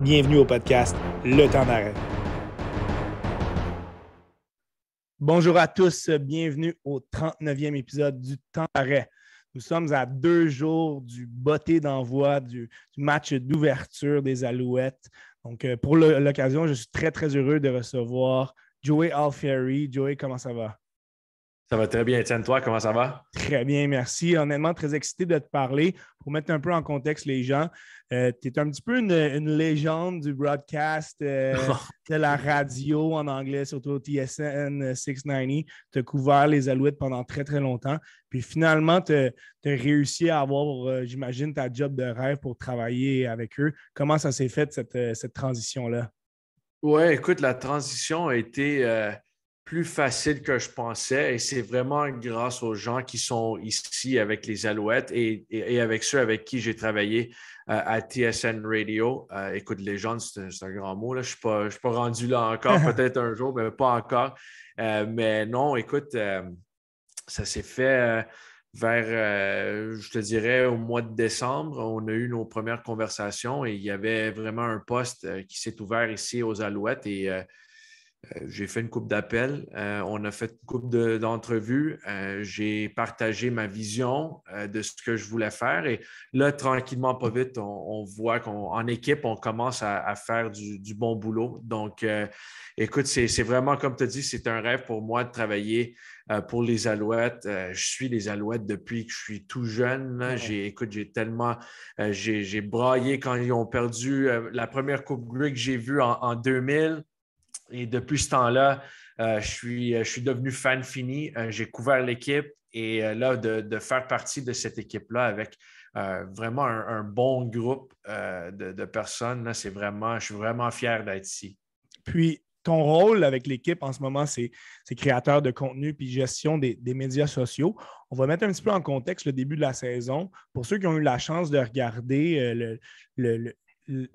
Bienvenue au podcast Le temps d'arrêt. Bonjour à tous, bienvenue au 39e épisode du temps d'arrêt. Nous sommes à deux jours du botté d'envoi du, match d'ouverture des Alouettes. Donc, euh, pour l'occasion, je suis très, très heureux de recevoir Joey Alfieri. Joey, comment ça va? Ça va très bien, Étienne. Toi, comment ça va? Très bien, merci. Honnêtement, très excité de te parler. Pour mettre un peu en contexte les gens, euh, tu es un petit peu une, légende du broadcast, euh, de la radio en anglais, surtout TSN 690. Tu as couvert les Alouettes pendant très, très longtemps. Puis finalement, tu as, réussi à avoir, euh, j'imagine, ta job de rêve pour travailler avec eux. Comment ça s'est fait, cette, cette transition-là? Oui, écoute, la transition a été plus facile que je pensais et c'est vraiment grâce aux gens qui sont ici avec les Alouettes et, avec ceux avec qui j'ai travaillé euh, à TSN Radio. Euh, écoute, légende, c'est un, grand mot. Là. Je ne suis, suis, pas rendu là encore, peut-être un jour, mais pas encore. Euh, mais non, écoute, ça s'est fait vers, je te dirais, au mois de décembre. On a eu nos premières conversations et il y avait vraiment un poste qui s'est ouvert ici aux Alouettes et j'ai fait une coupe d'appels, euh, on a fait une coupe d'entrevues, euh, j'ai partagé ma vision de ce que je voulais faire et là, tranquillement, pas vite, on, voit qu'en équipe, on commence à, faire du, bon boulot. Donc, écoute, c'est vraiment, comme tu as dit, c'est un rêve pour moi de travailler pour les Alouettes. je suis les Alouettes depuis que je suis tout jeune. J'ai, écoute, j'ai tellement, j'ai braillé quand ils ont perdu la première Coupe Grey que j'ai vue en, en 2000. Et depuis ce temps-là, euh, je, suis, euh, je suis devenu fan fini. Euh, j'ai couvert l'équipe et là, de, faire partie de cette équipe-là avec vraiment un, bon groupe de, personnes, c'est vraiment, je suis vraiment fier d'être ici. Puis, ton rôle avec l'équipe en ce moment, c'est créateur de contenu puis gestion des, médias sociaux. On va mettre un petit peu en contexte le début de la saison. Pour ceux qui ont eu la chance de regarder le,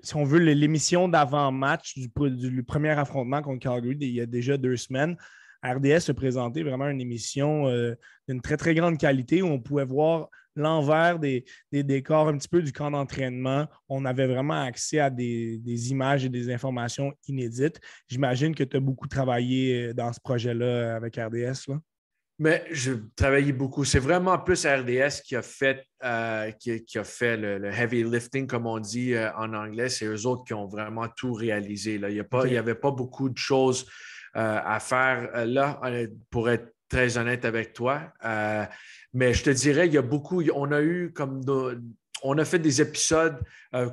si on veut, l'émission d'avant-match du, premier affrontement contre Calgary il y a déjà deux semaines. RDS se présentait vraiment une émission euh, d'une très, très grande qualité où on pouvait voir l'envers des, décors un petit peu du camp d'entraînement. On avait vraiment accès à des, images et des informations inédites. J'imagine que tu as beaucoup travaillé euh, dans ce projet-là avec RDS. Mais je travaillais beaucoup. C'est vraiment plus RDS qui a fait, euh, qui, a fait le, heavy lifting, comme on dit euh, en anglais. C'est eux autres qui ont vraiment tout réalisé. Là. Il n'y avait pas beaucoup de choses euh, à faire là, pour être très honnête avec toi. mais je te dirais, il y a beaucoup, on a eu comme on a fait des épisodes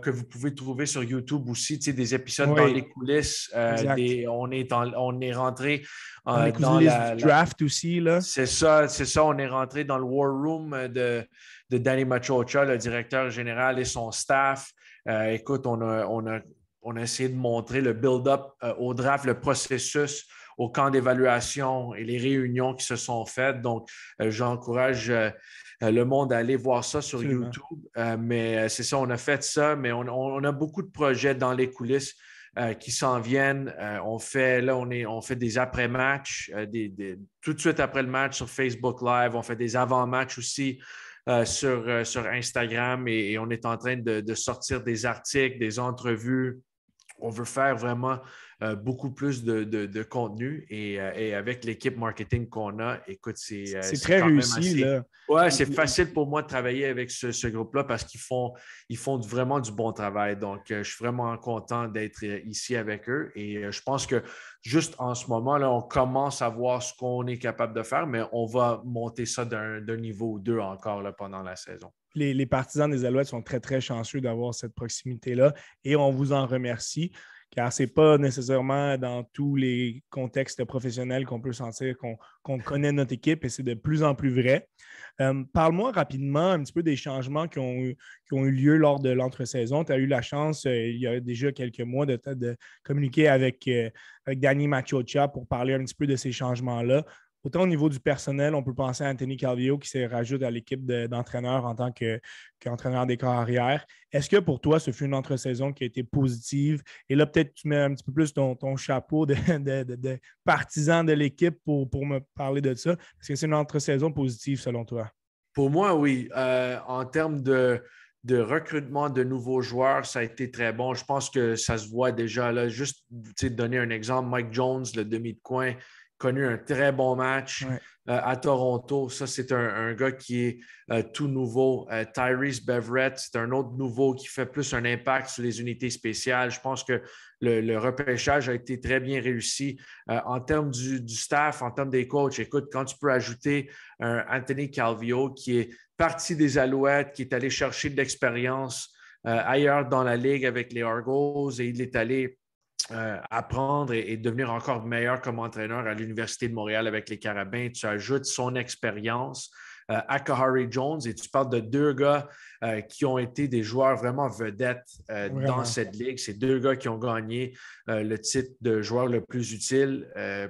que vous pouvez trouver sur YouTube aussi, des épisodes dans les coulisses. on, est on est rentré euh, dans la, draft aussi. Là. C'est ça, c'est ça. On est rentré dans le war room de, de Danny Machocha, le directeur général et son staff. Euh, écoute, on a, on, a, on a essayé de montrer le build-up euh, au draft, le processus au camp d'évaluation et les réunions qui se sont faites. Donc, j'encourage le monde à aller voir ça sur YouTube. mais c'est ça, on a fait ça, mais on, on, a beaucoup de projets dans les coulisses. Euh, qui s'en viennent. Euh, on fait là, on, est, on fait des après-matchs, euh, tout de suite après le match sur Facebook Live. On fait des avant-matchs aussi. sur, sur Instagram et, on est en train de, sortir des articles, des entrevues. On veut faire vraiment euh, beaucoup plus de, contenu. Euh, et, avec l'équipe marketing qu'on a, écoute, c'est. Euh, c'est très réussi. Oui, c'est facile pour moi de travailler avec ce, groupe-là parce qu'ils font, ils font vraiment du bon travail. Donc, je suis vraiment content d'être ici avec eux. Et je pense que juste en ce moment, là, on commence à voir ce qu'on est capable de faire, mais on va monter ça d'un niveau ou deux encore là, pendant la saison. Les, partisans des Alouettes sont très, très chanceux d'avoir cette proximité-là et on vous en remercie car ce n'est pas nécessairement dans tous les contextes professionnels qu'on peut sentir qu'on connaît notre équipe et c'est de plus en plus vrai. Euh, parle-moi rapidement un petit peu des changements qui ont, eu, qui ont eu lieu lors de l'entre-saison. Tu as eu la chance, euh, il y a déjà quelques mois, de, de communiquer avec, euh, avec Danny Machocha pour parler un petit peu de ces changements-là. Autant au niveau du personnel, on peut penser à Anthony Calvillo qui s'est rajouté à l'équipe d'entraîneurs en tant qu'entraîneur des corps arrière. Est-ce que pour toi, ce fut une entre-saison qui a été positive? Et là, peut-être tu mets un petit peu plus ton, chapeau de, partisan de l'équipe pour, pour me parler de ça. Est-ce que c'est une entre-saison positive selon toi? Pour moi, oui. Euh, en termes de, de recrutement de nouveaux joueurs, ça a été très bon. Je pense que ça se voit déjà. Là, juste donner un exemple, Mike Jones, le demi de coin, connu un très bon match euh, à Toronto. Ça, c'est un, gars qui est euh, tout nouveau. Euh, Tyrese Beverett, c'est un autre nouveau qui fait plus un impact sur les unités spéciales. Je pense que le, repêchage a été très bien réussi. en termes du, staff, en termes des coachs, écoute, quand tu peux ajouter un Anthony Calvio qui est parti des Alouettes, qui est allé chercher de l'expérience ailleurs dans la ligue avec les Argos et il est allé euh, apprendre et, devenir encore meilleur comme entraîneur à l'Université de Montréal avec les Carabins. Tu ajoutes son expérience euh, à Kahari Jones et tu parles de deux gars euh, qui ont été des joueurs vraiment vedettes dans cette ligue. C'est deux gars qui ont gagné le titre de joueur le plus utile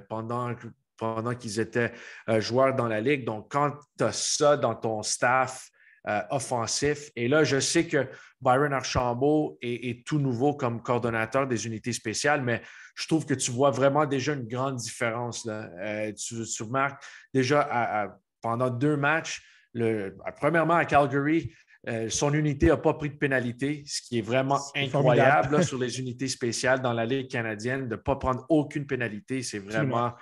pendant pendant qu'ils étaient joueurs dans la ligue. Donc, quand tu as ça dans ton staff, euh, offensif. Et là, je sais que Byron Archambault est, tout nouveau comme coordonnateur des unités spéciales, mais je trouve que tu vois vraiment déjà une grande différence. Là. Euh, tu, remarques déjà pendant deux matchs, premièrement à Calgary, euh, son unité n'a pas pris de pénalité, ce qui est vraiment incroyable sur les unités spéciales dans la Ligue canadienne, de ne pas prendre aucune pénalité. C'est vraiment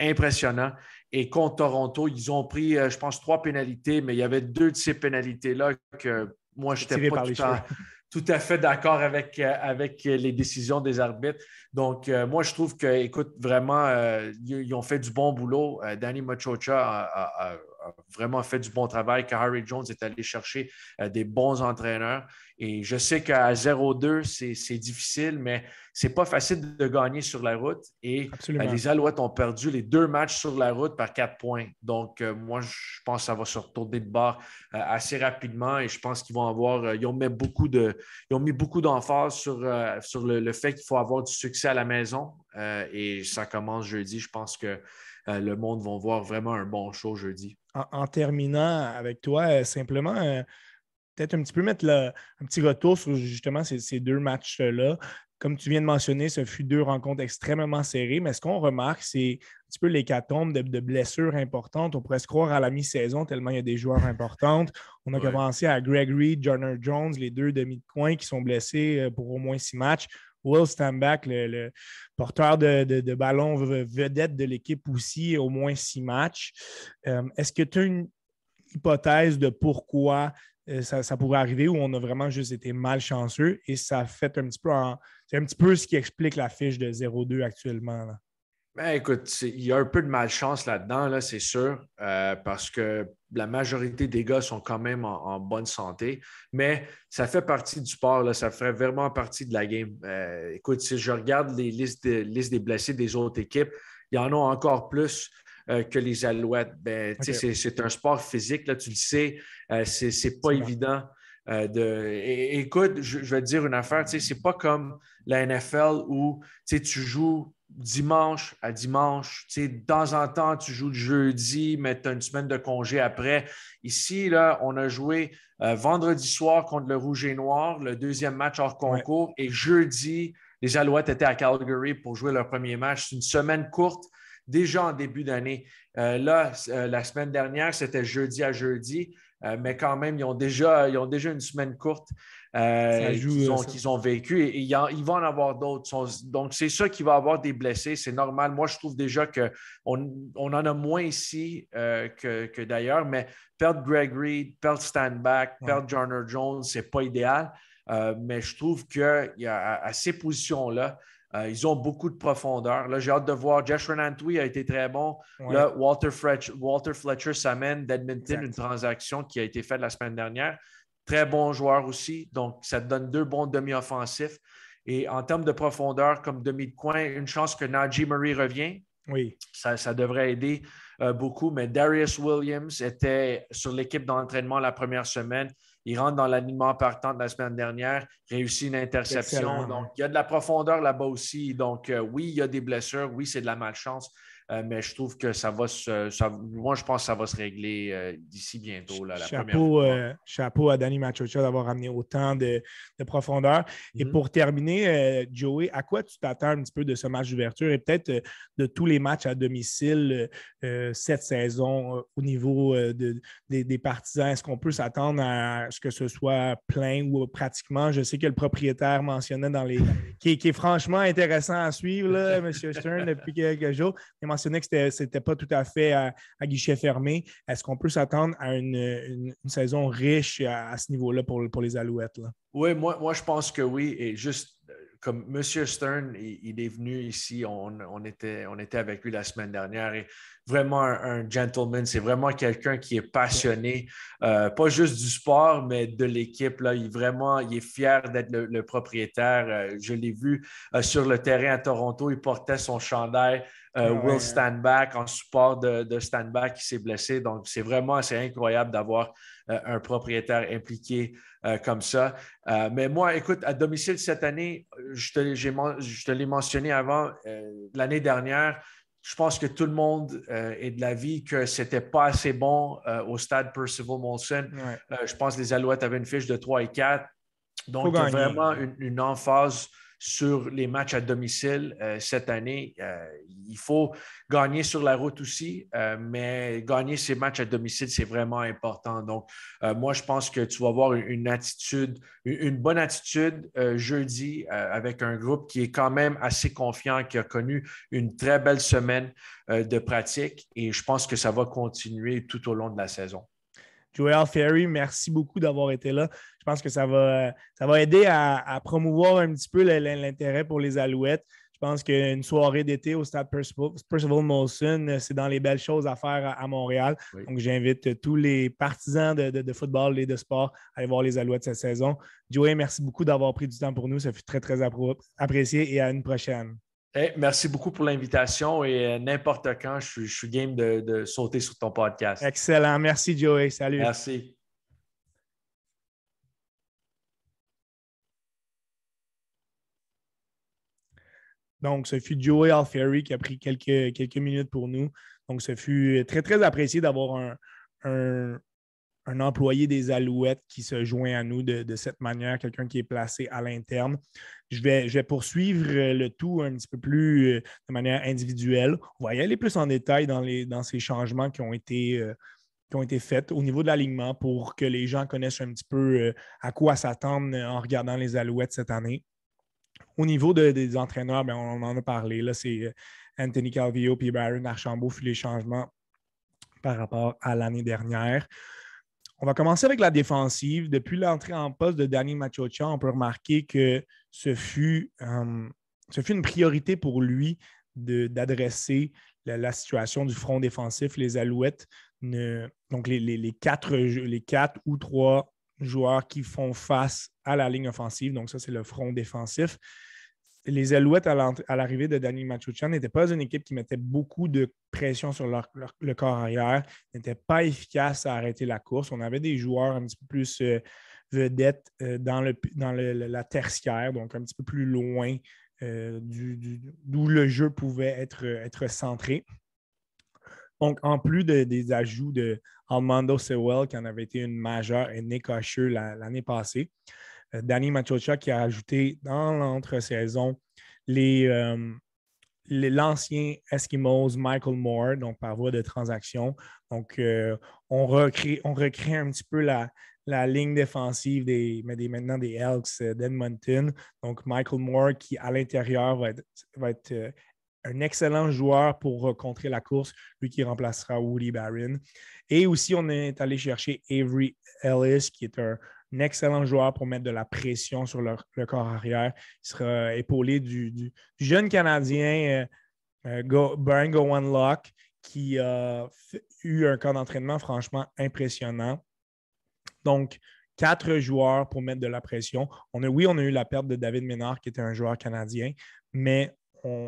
impressionnant. Et contre Toronto, ils ont pris, euh, je pense, trois pénalités, mais il y avait deux de ces pénalités-là que moi, je n'étais pas tout, à, fait d'accord avec, euh, avec les décisions des arbitres. Donc, euh, moi, je trouve que, écoute, vraiment, ils, ont fait du bon boulot. Danny Machocha a, vraiment fait du bon travail, que Harry Jones est allé chercher des bons entraîneurs. Et je sais qu'à 0-2, c'est difficile, mais c'est pas facile de gagner sur la route. Et euh, les Alouettes ont perdu les deux matchs sur la route par quatre points. Donc, euh, moi, je pense que ça va se retourner de bord euh, assez rapidement. Et je pense qu'ils vont avoir. ils, ont mis beaucoup de, ils ont mis beaucoup d'emphase sur, sur le, fait qu'il faut avoir du succès à la maison. et ça commence jeudi. Je pense que le monde va voir vraiment un bon show jeudi. En, terminant avec toi, simplement peut-être un petit peu mettre un petit retour sur justement ces, deux matchs-là. Comme tu viens de mentionner, ce fut deux rencontres extrêmement serrées, mais ce qu'on remarque, c'est un petit peu l'hécatombe de, de, blessures importantes. On pourrait se croire à la mi-saison tellement il y a des joueurs importants. On a commencé à Gregory, Johnner Jones, les deux demi de coin qui sont blessés euh, pour au moins six matchs. Will Stanback, le, porteur de, ballon vedette de l'équipe aussi, au moins six matchs. Euh, est-ce que tu as une hypothèse de pourquoi euh, ça, pourrait arriver où on a vraiment juste été malchanceux et ça fait un petit peu c'est un petit peu ce qui explique la fiche de 0-2 actuellement. Ben, écoute, il y a un peu de malchance là-dedans, là, c'est sûr, euh, parce que la majorité des gars sont quand même en, bonne santé, mais ça fait partie du sport, là, ça fait vraiment partie de la game. Euh, écoute, si je regarde les listes, listes des blessés des autres équipes, il y en a encore plus euh, que les Alouettes. Ben, C'est un sport physique, là, tu le sais, euh, c'est pas évident. Euh, de... écoute, je, vais te dire une affaire, c'est pas comme la NFL où tu joues dimanche à dimanche. De temps en temps, tu joues le jeudi, mais tu as une semaine de congé après. Ici, là, on a joué vendredi soir contre le Rouge et Noir, le deuxième match hors concours, et jeudi, les Alouettes étaient à Calgary pour jouer leur premier match. C'est une semaine courte déjà en début d'année. Euh, là, euh, la semaine dernière, c'était jeudi à jeudi, euh, mais quand même, ils ont déjà, ils ont déjà une semaine courte qu'ils ont, ont, vécu et, il, va en avoir d'autres. Donc, c'est ça qui va avoir des blessés. C'est normal. Moi, je trouve déjà qu'on on en a moins ici que, d'ailleurs, mais perdre Gregory, perdre Standback, perdre Johnner Jones, ce n'est pas idéal. mais je trouve qu'à à ces positions-là, euh, ils ont beaucoup de profondeur. Là, j'ai hâte de voir. Josh Renantui a été très bon. Là, Walter, Fletcher s'amène d'Edmonton, une transaction qui a été faite la semaine dernière. Très bon joueur aussi. Donc, ça te donne deux bons demi-offensifs. Et en termes de profondeur, comme demi de coin, une chance que Najee Murray revient. Oui. Ça, devrait aider euh, beaucoup. Mais Darius Williams était sur l'équipe d'entraînement la première semaine. Il rentre dans l'alignement partant de la semaine dernière, réussit une interception. Donc, il y a de la profondeur là-bas aussi. Donc, euh, oui, il y a des blessures. Oui, c'est de la malchance. Euh, mais je trouve que ça va se. moi, je pense que ça va se régler euh, d'ici bientôt. la chapeau, euh, chapeau à Danny Machocha d'avoir amené autant de, profondeur. Et mm-hmm. pour terminer, Joey, à quoi tu t'attends un petit peu de ce match d'ouverture et peut-être de tous les matchs à domicile cette saison au niveau des, partisans? Est-ce qu'on peut s'attendre à ce que ce soit plein ou pratiquement? Je sais que le propriétaire mentionnait dans les. qui, est franchement intéressant à suivre, là, M. Stern, depuis quelques jours mentionné que ce n'était pas tout à fait à, guichet fermé. Est-ce qu'on peut s'attendre à une, saison riche à, ce niveau-là pour, les Alouettes? Oui, moi, moi, je pense que oui. Et juste comme M. Stern, il, est venu ici, on, était, on était avec lui la semaine dernière et vraiment un, gentleman, c'est vraiment quelqu'un qui est passionné, euh, pas juste du sport, mais de l'équipe. Là. Il, vraiment, il est fier d'être le, propriétaire. Euh, je l'ai vu euh, sur le terrain à Toronto, il portait son chandail. Ah Will Standback en support de, de Standback qui s'est blessé. Donc, c'est vraiment assez incroyable d'avoir un propriétaire impliqué euh, comme ça. Euh, mais moi, écoute, à domicile cette année, je te, l'ai mentionné avant, euh, l'année dernière, je pense que tout le monde est de l'avis que ce n'était pas assez bon au stade Percival Molson. je pense que les Alouettes avaient une fiche de 3 et 4. Donc, il y a vraiment une, une emphase sur les matchs à domicile euh, cette année. Euh, il faut gagner sur la route aussi, euh, mais gagner ces matchs à domicile, c'est vraiment important. Donc, moi, je pense que tu vas avoir une, attitude, une, bonne attitude jeudi avec un groupe qui est quand même assez confiant, qui a connu une très belle semaine de pratique et je pense que ça va continuer tout au long de la saison. Joel Ferry, merci beaucoup d'avoir été là. Je pense que ça va, ça va aider à, promouvoir un petit peu l'intérêt pour les Alouettes. Je pense qu'une soirée d'été au stade Percival, Molson, c'est dans les belles choses à faire à, Montréal. Donc, j'invite tous les partisans de, football et de sport à aller voir les Alouettes cette saison. Joey, merci beaucoup d'avoir pris du temps pour nous. Ça fut très, très apprécié et à une prochaine merci beaucoup pour l'invitation et euh, n'importe quand, je suis, game de, sauter sur ton podcast. Excellent. Merci, Joey. Salut. Merci. Donc, ce fut Joey Alfieri qui a pris quelques, quelques minutes pour nous. Donc, ce fut très, très apprécié d'avoir un, un employé des Alouettes qui se joint à nous de, cette manière, quelqu'un qui est placé à l'interne. Je vais, poursuivre le tout un petit peu plus euh, de manière individuelle. On va y aller plus en détail dans, ces changements qui ont été, euh, qui au niveau de l'alignement pour que les gens connaissent un petit peu euh, à quoi s'attendre en regardant les Alouettes cette année. Au niveau des entraîneurs, bien, on en a parlé. Là, c'est Anthony Calvillo et Baron Archambault fut les changements par rapport à l'année dernière. On va commencer avec la défensive. Depuis l'entrée en poste de Danny Machocha, on peut remarquer que ce fut, euh, fut une priorité pour lui d'adresser la, situation du front défensif. Les Alouettes, donc les, quatre, les quatre ou trois joueurs qui font face à la ligne offensive, donc ça c'est le front défensif, les Alouettes, à l'arrivée de Danny Machuchan, n'étaient pas une équipe qui mettait beaucoup de pression sur le corps arrière, n'était pas efficace à arrêter la course. On avait des joueurs un petit peu plus euh, vedettes euh, dans, le, dans la tertiaire, donc un petit peu plus loin euh, d'où le jeu pouvait être, être centré. Donc, en plus des ajouts de Armando Sewell, qui en avait été une majeure, et Nick l'année passée, euh, Danny Machocha qui a ajouté dans l'entre-saison euh, l'ancien Eskimos Michael Moore, donc par voie de transaction. Donc, on, recrée, on recrée un petit peu la, ligne défensive des, maintenant des Elks d'Edmonton. Donc, Michael Moore qui, à l'intérieur, va être, un excellent joueur pour contrer la course, lui qui remplacera Woody Barron. Et aussi, on est allé chercher Avery Ellis, qui est un, excellent joueur pour mettre de la pression sur le, corps arrière. Il sera épaulé du, jeune Canadien euh, euh Brian Lock qui a eu un camp d'entraînement franchement impressionnant. Donc, quatre joueurs pour mettre de la pression. On a, oui, on a eu la perte de David Ménard, qui était un joueur canadien, mais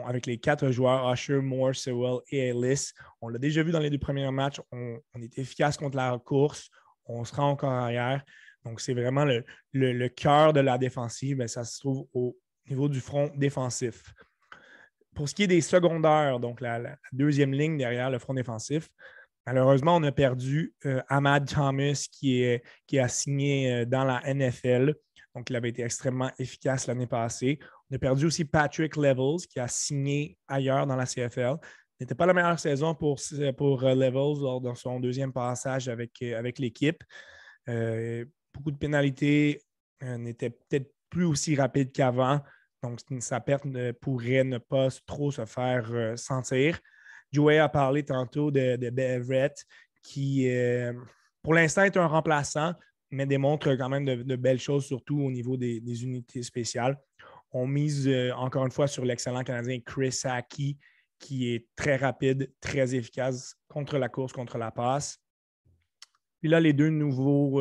avec les quatre joueurs, Usher, Moore, Sewell et Ellis, on l'a déjà vu dans les deux premiers matchs, on, est efficace contre la course, on se rend corps arrière. Donc, c'est vraiment le, cœur de la défensive, mais ça se trouve au niveau du front défensif. pour ce qui est des secondaires, donc la, deuxième ligne derrière le front défensif, malheureusement, on a perdu Ahmad Thomas qui, a signé dans la NFL. Donc, il avait été extrêmement efficace l'année passée. On a perdu aussi Patrick Levels qui a signé ailleurs dans la CFL. N'était pas la meilleure saison pour, pour Levels lors de son deuxième passage avec, avec l'équipe. beaucoup de pénalités, n'était peut-être plus aussi rapide qu'avant. Donc, sa perte pourrait ne pas trop se faire euh, sentir. Joey a parlé tantôt de, de Beverett, qui, euh, pour l'instant, est un remplaçant, mais démontre quand même de, belles choses, surtout au niveau des, unités spéciales. On mise euh, encore une fois sur l'excellent Canadien Chris Aki, qui est très rapide, très efficace contre la course, contre la passe. Puis là, les deux nouveaux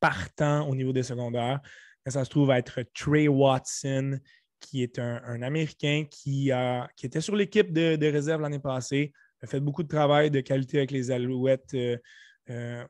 partants au niveau des secondaires, ça se trouve être Trey Watson, qui est un, Américain qui, a, qui, était sur l'équipe de, réserve l'année passée, a fait beaucoup de travail de qualité avec les Alouettes, euh, euh,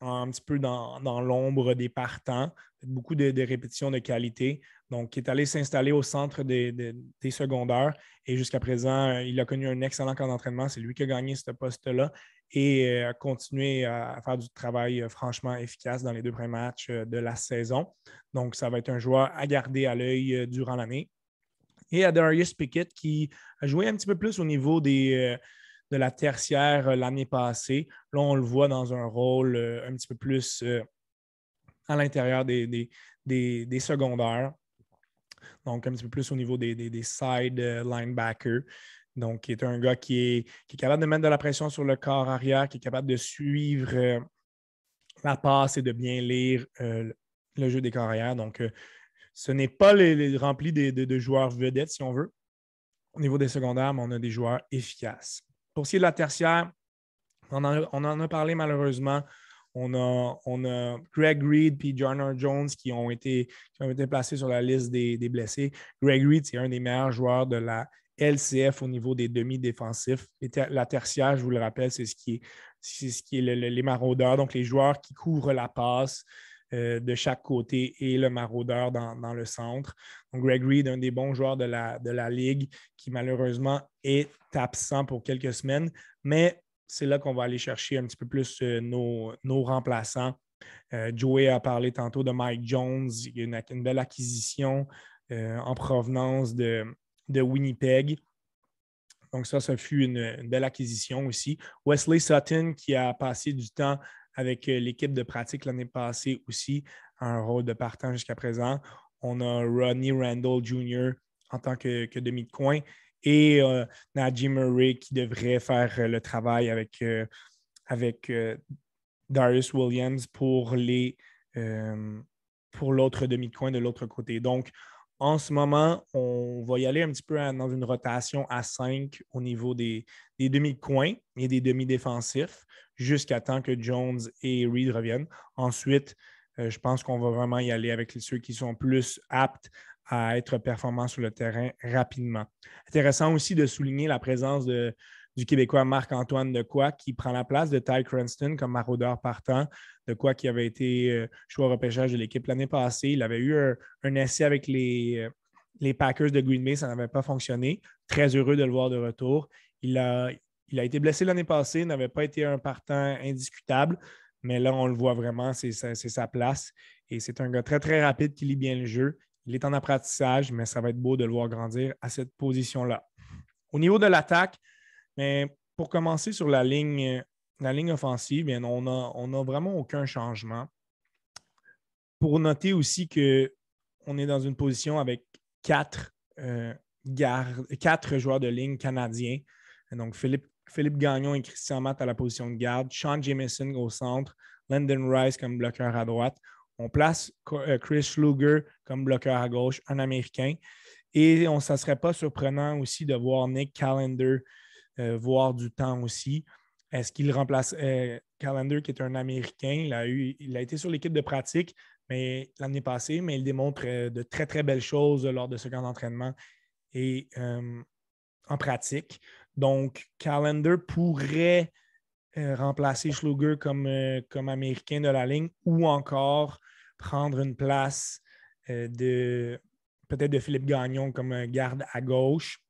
un petit peu dans, l'ombre des partants, beaucoup de, répétitions de qualité. Donc, il est allé s'installer au centre des, des secondaires et jusqu'à présent, il a connu un excellent camp d'entraînement. C'est lui qui a gagné ce poste-là et euh, a continué à faire du travail euh, franchement efficace dans les deux premiers matchs euh, de la saison. Donc, ça va être un joueur à garder à l'œil durant l'année. Et à Darius Pickett qui a joué un petit peu plus au niveau des, de la tertiaire l'année passée. Là, on le voit dans un rôle un petit peu plus à l'intérieur des, des, secondaires. Donc, un petit peu plus au niveau des, side linebackers. Donc, qui est un gars qui est, capable de mettre de la pression sur le corps arrière, qui est capable de suivre euh, la passe et de bien lire euh, le jeu des corps arrière. Donc, euh, ce n'est pas les, rempli de, joueurs vedettes, si on veut, au niveau des secondaires, mais on a des joueurs efficaces. Pour ce qui est de la tertiaire, on en, a parlé malheureusement. On a, Greg Reed et John Jones qui ont, été, ont été placés sur la liste des, des blessés. Greg Reed, c'est un des meilleurs joueurs de la LCF au niveau des demi-défensifs. La tertiaire, je vous le rappelle, c'est ce qui est, ce qui est les maraudeurs, donc les joueurs qui couvrent la passe euh, de chaque côté et le maraudeur dans, le centre. Donc, Greg Reed, un des bons joueurs de la, Ligue, qui malheureusement est absent pour quelques semaines, mais c'est là qu'on va aller chercher un petit peu plus euh, nos, remplaçants. Euh, Joey a parlé tantôt de Mike Jones, une, une belle acquisition en provenance de, de Winnipeg. Donc, ça, ça fut une, belle acquisition aussi. Wesley Sutton, qui a passé du temps avec euh, l'équipe de pratique l'année passée aussi, un rôle de partant jusqu'à présent. On a Ronnie Randall Jr. en tant que, demi de coin et euh, Najee Murray qui devrait faire euh, le travail avec, avec Darius Williams pour les pour l'autre demi de coin de l'autre côté. Donc, en ce moment, on va y aller un petit peu dans une rotation à 5 au niveau des, demi-coins et des demi-défensifs jusqu'à temps que Jones et Reed reviennent. Ensuite, euh, je pense qu'on va vraiment y aller avec ceux qui sont plus aptes à être performants sur le terrain rapidement. Intéressant aussi de souligner la présence de, du Québécois Marc-Antoine Decoy qui prend la place de Ty Cranston comme maraudeur partant. De quoi qui avait été euh, choix repêchage de l'équipe l'année passée. Il avait eu un, essai avec les, euh, les, Packers de Green Bay, ça n'avait pas fonctionné. Très heureux de le voir de retour. Il a, il a été blessé l'année passée, n'avait pas été un partant indiscutable, mais là, on le voit vraiment, c'est sa, place. Et c'est un gars très, très rapide qui lit bien le jeu. Il est en apprentissage, mais ça va être beau de le voir grandir à cette position-là. Au niveau de l'attaque, mais pour commencer sur la ligne, la ligne offensive, bien, on n'a on a vraiment aucun changement. Pour noter aussi qu'on est dans une position avec quatre, euh, quatre joueurs de ligne canadiens. Donc, Philippe, Philippe Gagnon et Christian Matt à la position de garde, Sean Jameson au centre, Landon Rice comme bloqueur à droite. On place euh, Chris Schluger comme bloqueur à gauche, un Américain. Et on, ça ne serait pas surprenant aussi de voir Nick Callender euh, voir du temps aussi. Est-ce qu'il remplace euh, Callender, qui est un Américain? Il a, été sur l'équipe de pratique l'année passée, mais il démontre euh, de très, très belles choses lors de ce camp d'entraînement et en pratique. Donc, Callender pourrait remplacer Schluger comme, comme Américain de la ligne ou encore prendre une place de peut-être de Philippe Gagnon comme garde à gauche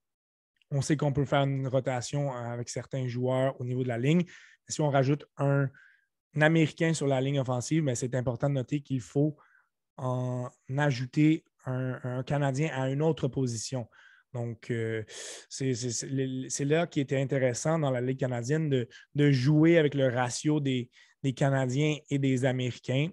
on sait qu'on peut faire une rotation avec certains joueurs au niveau de la ligne. Si on rajoute un, Américain sur la ligne offensive, mais c'est important de noter qu'il faut en ajouter un, Canadien à une autre position. Donc, euh, c'est là qui était intéressant dans la Ligue canadienne de, jouer avec le ratio des, Canadiens et des Américains.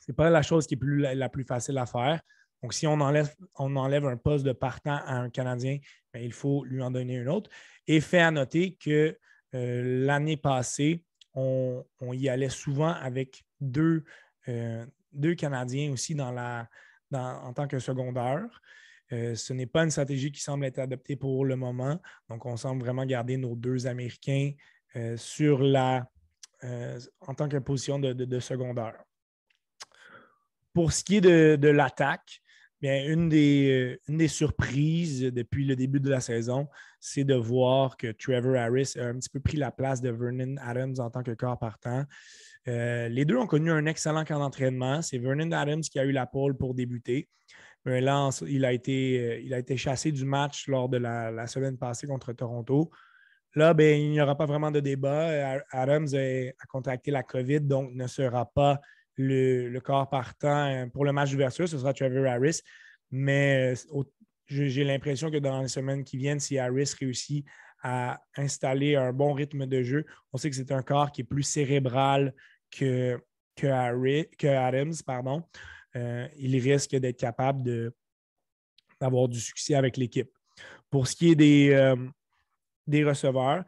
Ce n'est pas la chose qui est la, plus facile à faire. Donc, si on enlève, un poste de partant à un Canadien, ben, il faut lui en donner un autre. Et fait à noter que euh, l'année passée, on, y allait souvent avec deux, euh, Canadiens aussi dans la, en tant que secondaire. Euh, ce n'est pas une stratégie qui semble être adoptée pour le moment. Donc, on semble vraiment garder nos deux Américains sur la, en tant que position de, secondaire. Pour ce qui est de, l'attaque, une des, une des surprises depuis le début de la saison, c'est de voir que Trevor Harris a un petit peu pris la place de Vernon Adams en tant que corps partant. Euh, les deux ont connu un excellent camp d'entraînement. C'est Vernon Adams qui a eu la pole pour débuter. Mais là, il a, été, euh, il a été chassé du match lors de la, semaine passée contre Toronto. Là, ben, il n'y aura pas vraiment de débat. Adams a, contracté la COVID, donc ne sera pas le, corps partant euh, pour le match d'ouverture. Ce sera Trevor Harris. Mais j'ai l'impression que dans les semaines qui viennent, si Harris réussit à installer un bon rythme de jeu, on sait que c'est un corps qui est plus cérébral, que, que, Adams, pardon, euh, il risque d'être capable d'avoir du succès avec l'équipe. Pour ce qui est des, euh, des receveurs,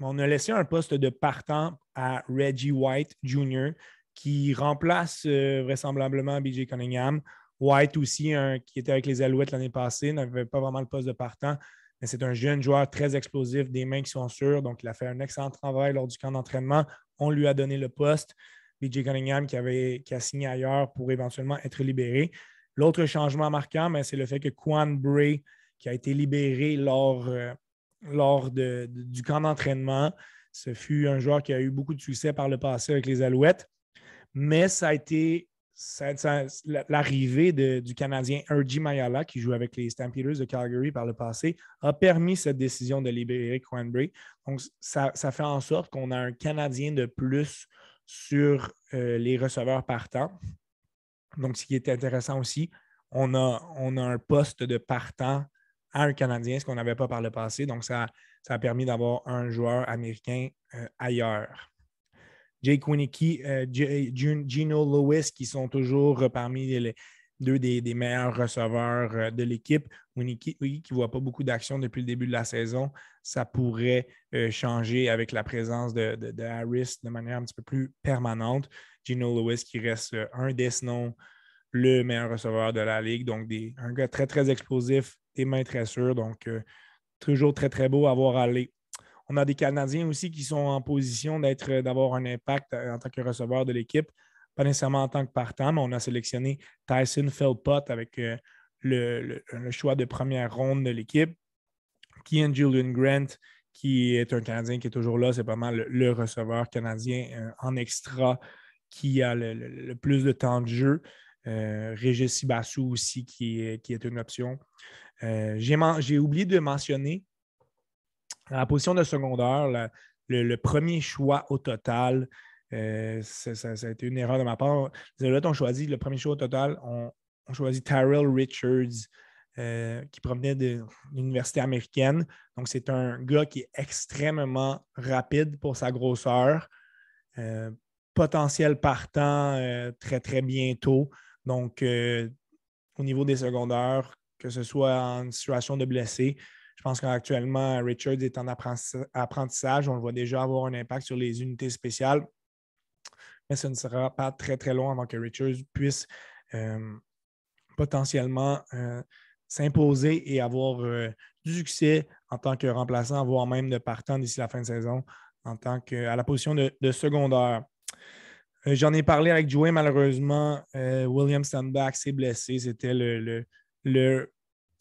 on a laissé un poste de partant à Reggie White Jr., qui remplace euh, vraisemblablement BJ Cunningham. White aussi, qui était avec les Alouettes l'année passée, n'avait pas vraiment le poste de partant, mais c'est un jeune joueur très explosif, des mains qui sont sûres. Donc, il a fait un excellent travail lors du camp d'entraînement on lui a donné le poste. BJ Cunningham qui, avait, qui a signé ailleurs pour éventuellement être libéré. L'autre changement marquant, c'est le fait que Quan Bray, qui a été libéré lors, euh, lors du camp d'entraînement, ce fut un joueur qui a eu beaucoup de succès par le passé avec les Alouettes, mais ça a été l'arrivée du Canadien Urgy Mayala, qui joue avec les Stampeders de Calgary par le passé, a permis cette décision de libérer Bray. Donc, ça, fait en sorte qu'on a un Canadien de plus sur euh, les receveurs partants. Donc, ce qui est intéressant aussi, on a, on a un poste de partant à un Canadien, ce qu'on n'avait pas par le passé. Donc, ça, ça a permis d'avoir un joueur américain euh, ailleurs. Jake Winnicky, euh, Gino Lewis, qui sont toujours parmi les, deux des, meilleurs receveurs euh, de l'équipe. Winnicky, qui ne voit pas beaucoup d'action depuis le début de la saison, ça pourrait euh, changer avec la présence de, Harris de manière un petit peu plus permanente. Gino Lewis, qui reste un des sinon le meilleur receveur de la ligue. Donc, un gars très, très explosif, des mains très sûres. Donc, toujours très, très beau à voir aller. On a des Canadiens aussi qui sont en position d'avoir un impact euh, en tant que receveur de l'équipe, pas nécessairement en tant que partant, mais on a sélectionné Tyson Philpott avec euh, le, choix de première ronde de l'équipe. Kian Julian Grant, qui est un Canadien qui est toujours là, c'est pas mal le, receveur canadien euh, en extra qui a le, plus de temps de jeu. Régis Sibassou aussi, qui est une option. J'ai oublié de mentionner dans la position de secondaire, le, premier choix au total, euh, ça, a été une erreur de ma part. Les Alouettes ont choisi le premier choix au total, on, on choisi Tyrell Richards, euh, qui provenait de l'université américaine. Donc, c'est un gars qui est extrêmement rapide pour sa grosseur, euh, potentiel partant très, très bientôt. Donc, au niveau des secondaires, que ce soit en situation de blessé, je pense qu'actuellement, Richards est en apprentissage. On le voit déjà avoir un impact sur les unités spéciales. Mais ce ne sera pas très, très long avant que Richards puisse euh, potentiellement euh, s'imposer et avoir euh, du succès en tant que remplaçant, voire même de partant d'ici la fin de saison, en tant à la position de, secondaire. J'en ai parlé avec Joey, malheureusement. William Standback s'est blessé. C'était le le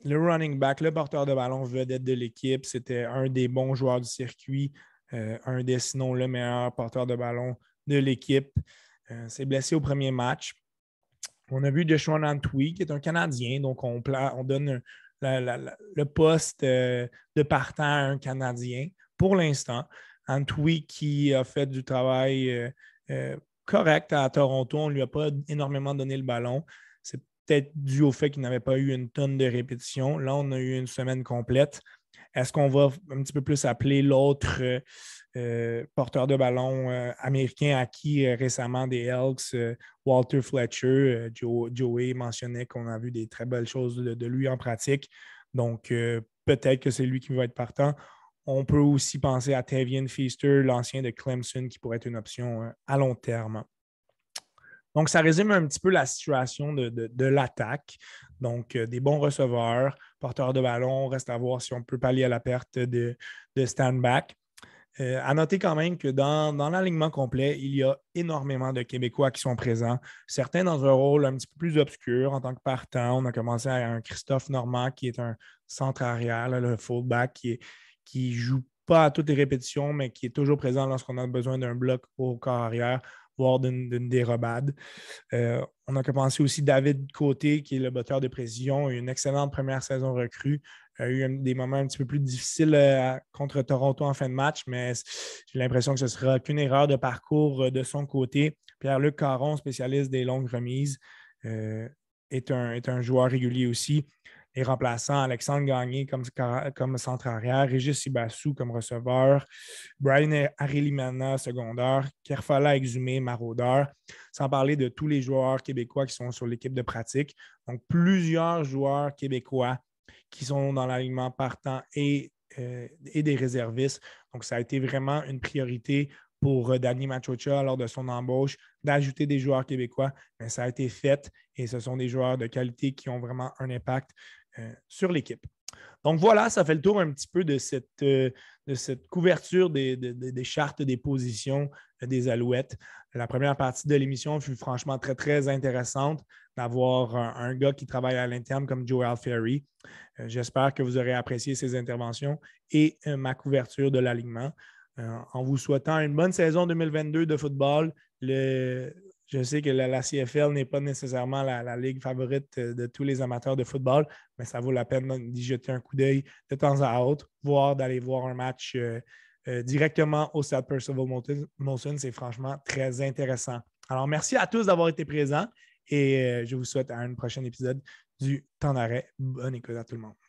running back, le porteur de ballon vedette de l'équipe, c'était un des bons joueurs du circuit, euh, un des sinon le meilleur porteur de ballon de l'équipe. Euh, s'est blessé au premier match. On a vu Deshaun Antwi, qui est un Canadien, donc on, on donne le poste de partant à un Canadien pour l'instant. Antwi qui a fait du travail correct à Toronto. On ne lui a pas énormément donné le ballon. C'est peut-être dû au fait qu'il n'avait pas eu une tonne de répétitions. Là, on a eu une semaine complète. Est-ce qu'on va un petit peu plus appeler l'autre euh, euh, porteur de ballon euh, américain acquis récemment des Elks, Walter Fletcher? Joey mentionnait qu'on a vu des très belles choses de lui en pratique. Donc, peut-être que c'est lui qui va être partant. On peut aussi penser à Tavian Feaster, l'ancien de Clemson, qui pourrait être une option à long terme. Donc, ça résume un petit peu la situation de, l'attaque. Donc, euh, des bons receveurs, porteurs de ballon. Reste à voir si on peut pallier à la perte de, de stand-back. Euh, à noter quand même que dans, dans l'alignement complet, il y a énormément de Québécois qui sont présents. Certains dans un rôle un petit peu plus obscur en tant que partant. On a commencé avec un Christophe Normand qui est un centre arrière, le fullback qui est, qui joue pas à toutes les répétitions, mais qui est toujours présent lorsqu'on a besoin d'un bloc au corps arrière, voire d'une dérobade. Euh, on a commencé aussi David Côté, qui est le batteur de précision, une excellente première saison recrue. a eu des moments un petit peu plus difficiles euh, contre Toronto en fin de match, mais j'ai l'impression que ce ne sera qu'une erreur de parcours euh, de son côté. Pierre-Luc Caron, spécialiste des longues remises, est, un, est un joueur régulier aussi les remplaçants, Alexandre Gagné comme, centre arrière, Régis Ibassou comme receveur, Brian Arilimana secondaire, Kerfala Exumé maraudeur, sans parler de tous les joueurs québécois qui sont sur l'équipe de pratique. Donc, plusieurs joueurs québécois qui sont dans l'alignement partant et, euh, et des réservistes. Donc, ça a été vraiment une priorité pour euh, Danny Machocha lors de son embauche d'ajouter des joueurs québécois, mais ça a été fait et ce sont des joueurs de qualité qui ont vraiment un impact sur l'équipe. Donc voilà, ça fait le tour un petit peu de cette, euh, de cette couverture des, des, chartes des positions euh, des Alouettes. La première partie de l'émission fut franchement très, très intéressante d'avoir un, gars qui travaille à l'interne comme Joel Ferry. J'espère que vous aurez apprécié ces interventions et ma couverture de l'alignement. en vous souhaitant une bonne saison 2022 de football. Le, je sais que la, CFL n'est pas nécessairement la, ligue favorite euh, de tous les amateurs de football, mais ça vaut la peine d'y jeter un coup d'œil de temps à autre, voire d'aller voir un match euh, euh, directement au Stade Percival Molson. C'est franchement très intéressant. Alors, merci à tous d'avoir été présents et je vous souhaite à un prochain épisode du Temps d'arrêt. Bonne écoute à tout le monde.